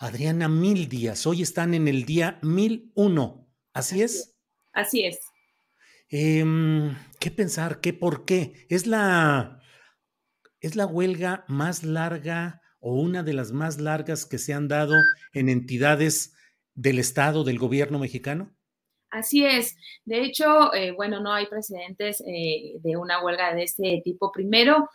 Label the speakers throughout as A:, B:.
A: Adriana, mil días. Hoy están en el día mil uno. ¿Así, es?
B: Así es.
A: Em, ¿Qué pensar? ¿Qué por qué? ¿Es la, ¿Es la huelga más larga o una de las más largas que se han dado en entidades del Estado, del gobierno mexicano?
B: Así es. De hecho, eh, bueno, no hay precedentes eh, de una huelga de este tipo. Primero,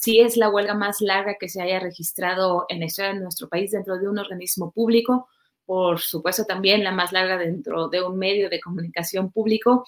B: sí es la huelga más larga que se haya registrado en la historia de nuestro país dentro de un organismo público, por supuesto también la más larga dentro de un medio de comunicación público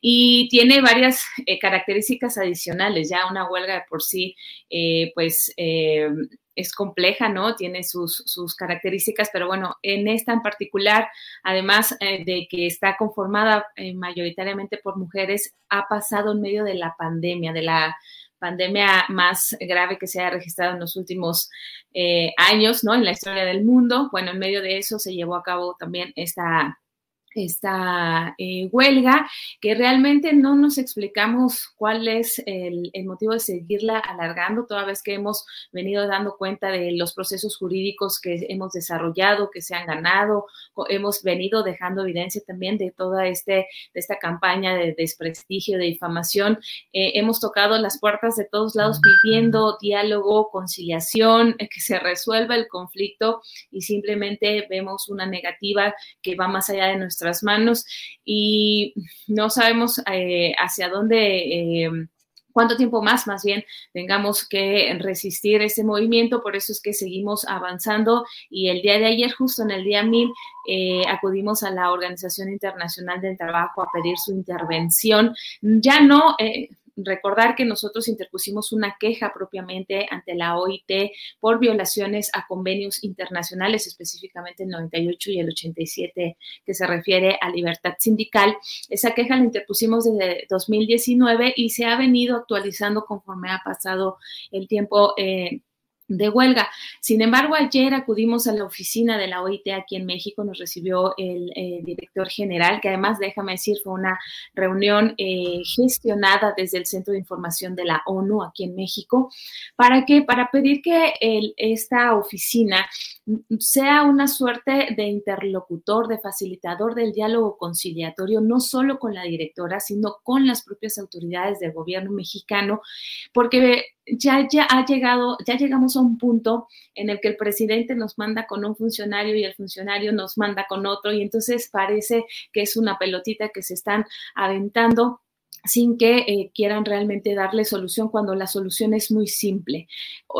B: y tiene varias eh, características adicionales. Ya una huelga de por sí, eh, pues eh, es compleja, ¿no? Tiene sus, sus, características, pero bueno, en esta en particular, además de que está conformada mayoritariamente por mujeres, ha pasado en medio de la pandemia, de la pandemia más grave que se ha registrado en los últimos eh, años, ¿no? En la historia del mundo. Bueno, en medio de eso se llevó a cabo también esta esta eh, huelga, que realmente no nos explicamos cuál es el, motivo de seguirla alargando, toda vez que hemos venido dando cuenta de los procesos jurídicos que hemos desarrollado, que se han ganado, hemos venido dejando evidencia también de toda este, de esta campaña de desprestigio, de difamación. Eh, hemos tocado las puertas de todos lados pidiendo diálogo, conciliación, eh, que se resuelva el conflicto y simplemente vemos una negativa que va más allá de nuestra manos y no sabemos eh, hacia dónde... Eh, cuánto tiempo más, más bien, tengamos que resistir ese movimiento. Por eso es que seguimos avanzando y el día de ayer, justo en el día 1000, eh, acudimos a la Organización Internacional del Trabajo a pedir su intervención. Ya no recordar que nosotros interpusimos una queja propiamente ante la OIT por violaciones a convenios internacionales, específicamente el 98 y el 87, que se refiere a libertad sindical. Esa queja la interpusimos desde 2019 y se ha venido actualizando conforme ha pasado el tiempo. Eh, de huelga. Sin embargo, ayer acudimos a la oficina de la OIT aquí en México, nos recibió el eh, director general, que además, déjame decir, fue una reunión eh, gestionada desde el Centro de Información de la ONU aquí en México, para para pedir que esta oficina sea una suerte de interlocutor, de facilitador del diálogo conciliatorio, no solo con la directora, sino con las propias autoridades del gobierno mexicano, porque ya, ya ha llegado, ya llegamos a un punto en el que el presidente nos manda con un funcionario y el funcionario nos manda con otro, y entonces parece que es una pelotita que se están aventando sin que eh, quieran realmente darle solución cuando la solución es muy simple.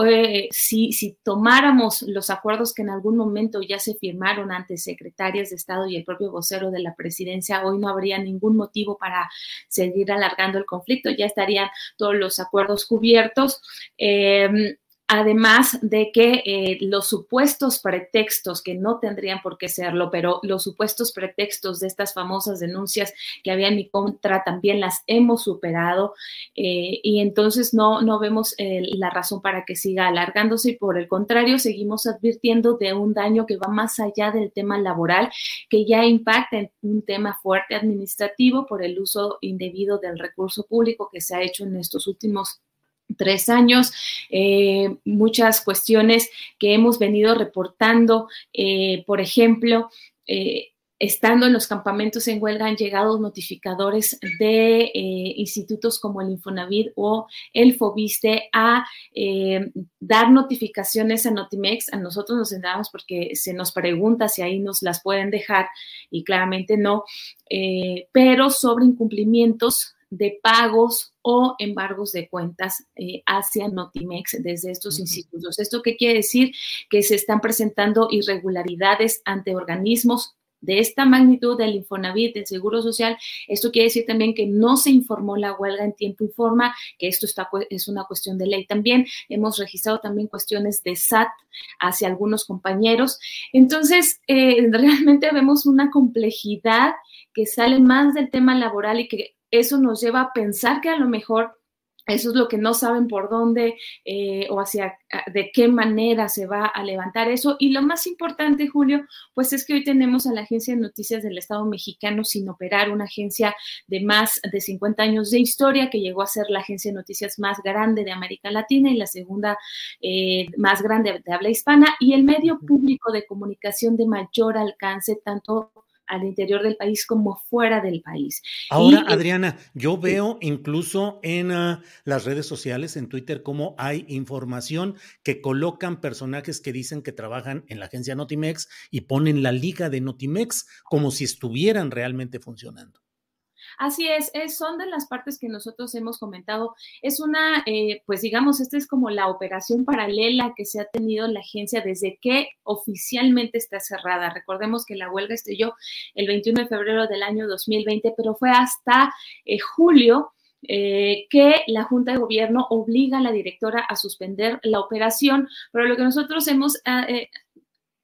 B: Eh, si, si, tomáramos los acuerdos que en algún momento ya se firmaron ante secretarias de Estado y el propio vocero de la presidencia, hoy no habría ningún motivo para seguir alargando el conflicto, ya estarían todos los acuerdos cubiertos. Eh, Además de que eh, los supuestos pretextos, que no tendrían por qué serlo, pero los supuestos pretextos de estas famosas denuncias que había en mi contra también las hemos superado eh, y entonces no, no vemos eh, la razón para que siga alargándose y por el contrario seguimos advirtiendo de un daño que va más allá del tema laboral, que ya impacta en un tema fuerte administrativo por el uso indebido del recurso público que se ha hecho en estos últimos tres años, eh, muchas cuestiones que hemos venido reportando, eh, por ejemplo, eh, estando en los campamentos en huelga han llegado notificadores de institutos como el Infonavit o el Fobiste a dar notificaciones a Notimex. A nosotros nos enteramos porque se nos pregunta si ahí nos las pueden dejar y claramente no, pero sobre incumplimientos de pagos o embargos de cuentas eh, hacia Notimex desde estos institutos. ¿Esto qué quiere decir? Que se están presentando irregularidades ante organismos de esta magnitud del Infonavit, del Seguro Social, esto quiere decir también que no se informó la huelga en tiempo y forma, que esto está, es una cuestión de ley también. Hemos registrado también cuestiones de SAT hacia algunos compañeros. Entonces, eh, realmente vemos una complejidad que sale más del tema laboral y que eso nos lleva a pensar que a lo mejor eso es lo que no saben por dónde eh, o hacia de qué manera se va a levantar eso. Y lo más importante, Julio, pues es que hoy tenemos a la Agencia de Noticias del Estado mexicano sin operar, una agencia de más de 50 años de historia que llegó a ser la agencia de noticias más grande de América Latina y la segunda eh, más grande de habla hispana y el medio público de comunicación de mayor alcance, tanto al interior del país como fuera del país.
A: Ahora, Adriana, yo veo incluso en ah, las redes sociales, en Twitter, cómo hay información que colocan personajes que dicen que trabajan en la agencia Notimex y ponen la liga de Notimex como si estuvieran realmente funcionando.
B: Así es, son de las partes que nosotros hemos comentado. Es una, eh, pues digamos, esta es como la operación paralela que se ha tenido en la agencia desde que oficialmente está cerrada. Recordemos que la huelga estrelló el 21 de febrero del año 2020, pero fue hasta eh, julio eh, que la Junta de Gobierno obliga a la directora a suspender la operación, pero lo que nosotros hemos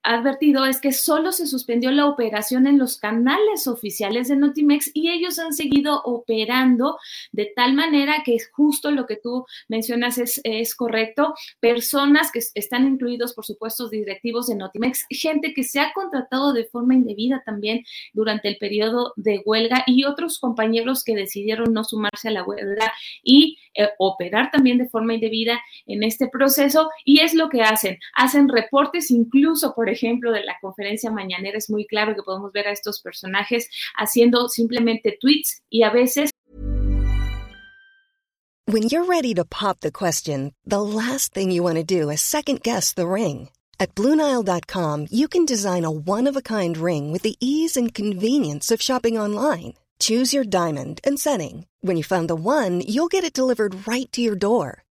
B: advertido es que solo se suspendió la operación en los canales oficiales de Notimex y ellos han seguido operando de tal manera que es justo lo que tú mencionas es, es correcto. Personas que están incluidos, por supuesto, directivos de Notimex, gente que se ha contratado de forma indebida también durante el periodo de huelga y otros compañeros que decidieron no sumarse a la huelga y eh, operar también de forma indebida en este proceso y es lo que hacen. Hacen reportes incluso, por ejemplo, de la conferencia mañanera. Es muy claro que podemos ver a estos personajes haciendo simplemente tweets y a veces.
C: When you're ready to pop the question, the last thing you want to do is second guess the ring. At BlueNile.com, you can design a one-of-a-kind ring with the ease and convenience of shopping online. Choose your diamond and setting. When you find the one, you'll get it delivered right to your door.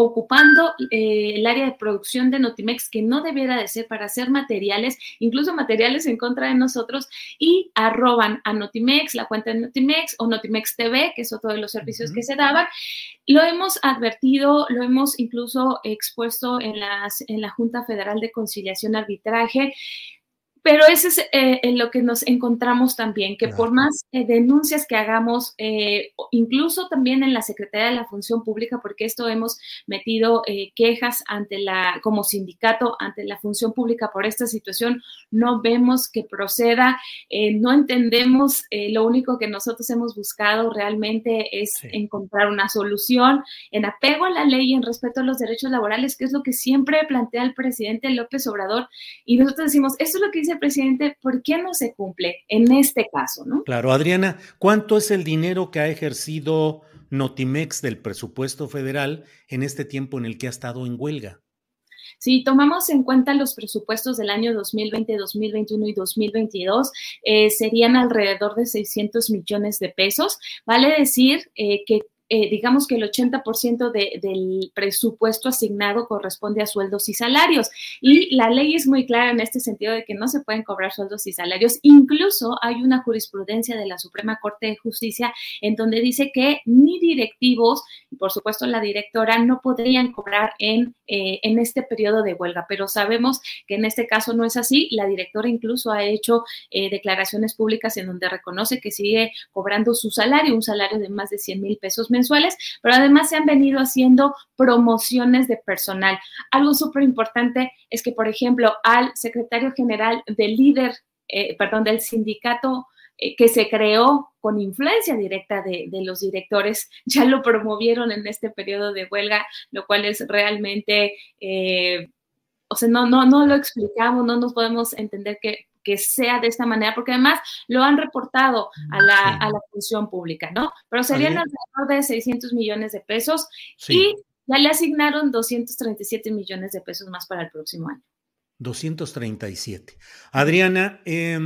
B: Ocupando eh, el área de producción de Notimex que no debiera de ser para hacer materiales, incluso materiales en contra de nosotros, y arroban a Notimex, la cuenta de Notimex o Notimex TV, que es otro de los servicios que se daban. Lo hemos advertido, lo hemos incluso expuesto en, las, en la Junta Federal de Conciliación Arbitraje. Pero eso es eh, en lo que nos encontramos también, que por más eh, denuncias que hagamos, eh, incluso también en la Secretaría de la Función Pública, porque esto hemos metido quejas ante la, como sindicato, ante la función pública por esta situación, no vemos que proceda, no entendemos, lo único que nosotros hemos buscado realmente es encontrar una solución en apego a la ley y en respeto a los derechos laborales, que es lo que siempre plantea el presidente López Obrador. Y nosotros decimos, esto es lo que dice presidente, ¿por qué no se cumple en este caso? ¿no?
A: Claro, Adriana, ¿cuánto es el dinero que ha ejercido Notimex del presupuesto federal en este tiempo en el que ha estado en huelga?
B: Si tomamos en cuenta los presupuestos del año 2020, 2021 y 2022, eh, serían alrededor de 600 millones de pesos. Vale decir eh, que eh, digamos que el 80% de, del presupuesto asignado corresponde a sueldos y salarios. Y la ley es muy clara en este sentido de que no se pueden cobrar sueldos y salarios. Incluso hay una jurisprudencia de la Suprema Corte de Justicia en donde dice que ni directivos, y por supuesto la directora, no podrían cobrar en, eh, en este periodo de huelga. Pero sabemos que en este caso no es así. La directora incluso ha hecho eh, declaraciones públicas en donde reconoce que sigue cobrando su salario, un salario de más de 100 mil pesos mensuales, pero además se han venido haciendo promociones de personal. Algo súper importante es que, por ejemplo, al secretario general del líder, eh, perdón, del sindicato eh, que se creó con influencia directa de, los directores, ya lo promovieron en este periodo de huelga, lo cual es realmente, eh, o sea, no, no, no lo explicamos, no nos podemos entender que que sea de esta manera, porque además lo han reportado a la, a la función pública, ¿no? Pero serían alrededor de 600 millones de pesos y ya le asignaron 237 millones de pesos más para el próximo año.
A: 237. Adriana, eh,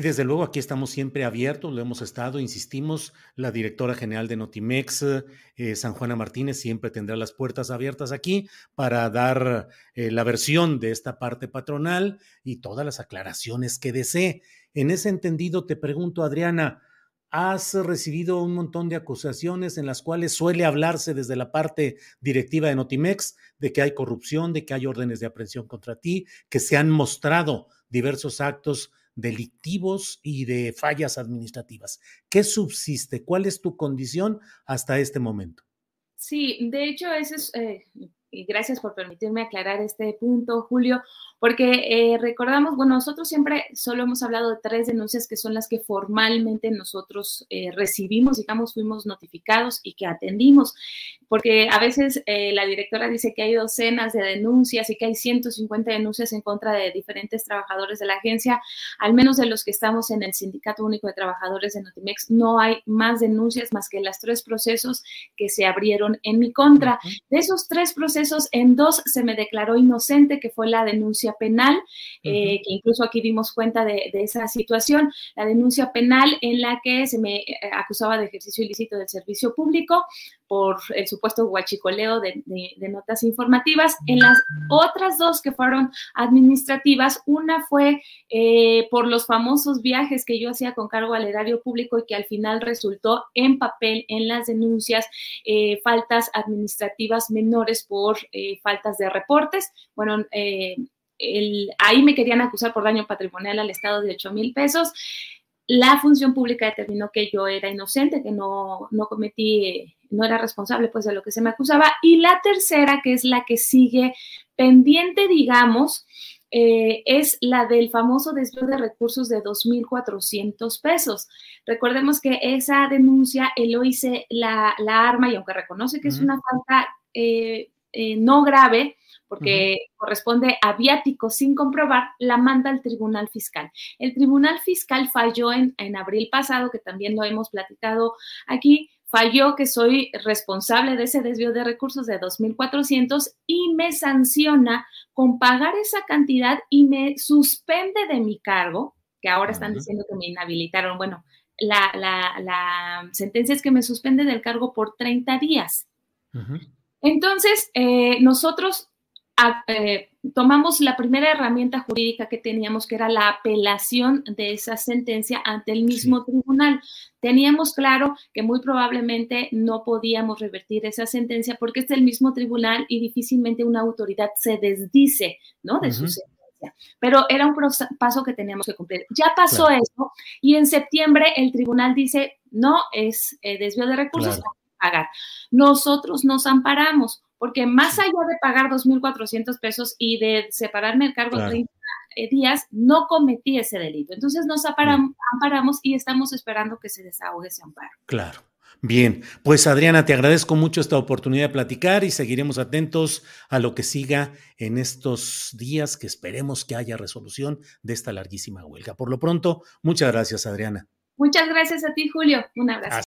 A: desde luego, aquí estamos siempre abiertos, lo hemos estado, insistimos, la directora general de Notimex, eh, San Juana Martínez, siempre tendrá las puertas abiertas aquí para dar eh, la versión de esta parte patronal y todas las aclaraciones que desee. En ese entendido, te pregunto, Adriana, has recibido un montón de acusaciones en las cuales suele hablarse desde la parte directiva de Notimex de que hay corrupción, de que hay órdenes de aprehensión contra ti, que se han mostrado diversos actos delictivos y de fallas administrativas. ¿Qué subsiste? ¿Cuál es tu condición hasta este momento?
B: Sí, de hecho, eso es, eh, y gracias por permitirme aclarar este punto, Julio porque eh, recordamos, bueno, nosotros siempre solo hemos hablado de tres denuncias que son las que formalmente nosotros eh, recibimos, digamos, fuimos notificados y que atendimos, porque a veces eh, la directora dice que hay docenas de denuncias y que hay 150 denuncias en contra de diferentes trabajadores de la agencia, al menos de los que estamos en el Sindicato Único de Trabajadores de Notimex, no hay más denuncias más que las tres procesos que se abrieron en mi contra. De esos tres procesos, en dos se me declaró inocente, que fue la denuncia penal, eh, que incluso aquí dimos cuenta de, esa situación, la denuncia penal en la que se me eh, acusaba de ejercicio ilícito del servicio público por el supuesto guachicoleo de, notas informativas. En las otras dos que fueron administrativas, una fue eh, por los famosos viajes que yo hacía con cargo al erario público y que al final resultó en papel en las denuncias faltas administrativas menores por faltas de reportes. Bueno, ahí me querían acusar por daño patrimonial al Estado de 8 mil pesos. La función pública determinó que yo era inocente, que no, no cometí, no era responsable pues de lo que se me acusaba. Y la tercera, que es la que sigue pendiente, digamos, eh, es la del famoso desvío de recursos de 2.400 pesos. Recordemos que esa denuncia, el OIC la, la arma y aunque reconoce que es una falta eh, eh, no grave, porque corresponde a viático sin comprobar, la manda al Tribunal Fiscal. El Tribunal Fiscal falló en, en abril pasado, que también lo hemos platicado aquí, falló que soy responsable de ese desvío de recursos de 2.400 y me sanciona con pagar esa cantidad y me suspende de mi cargo, que ahora están diciendo que me inhabilitaron. Bueno, la, la, sentencia es que me suspende del cargo por 30 días. Entonces, eh, nosotros eh, tomamos la primera herramienta jurídica que teníamos, que era la apelación de esa sentencia ante el mismo tribunal. Teníamos claro que muy probablemente no podíamos revertir esa sentencia porque es el mismo tribunal y difícilmente una autoridad se desdice ¿no? de su sentencia. Pero era un paso que teníamos que cumplir. Ya pasó eso y en septiembre el tribunal dice, no, es eh, desvío de recursos, pagar. Nosotros nos amparamos porque más allá de pagar 2.400 pesos y de separarme el cargo 30 eh, días, no cometí ese delito. Entonces nos amparamos y estamos esperando que se desahogue ese amparo.
A: Claro. Bien, pues Adriana, te agradezco mucho esta oportunidad de platicar y seguiremos atentos a lo que siga en estos días que esperemos que haya resolución de esta larguísima huelga. Por lo pronto, muchas gracias, Adriana.
B: Muchas gracias a ti, Julio. Un abrazo.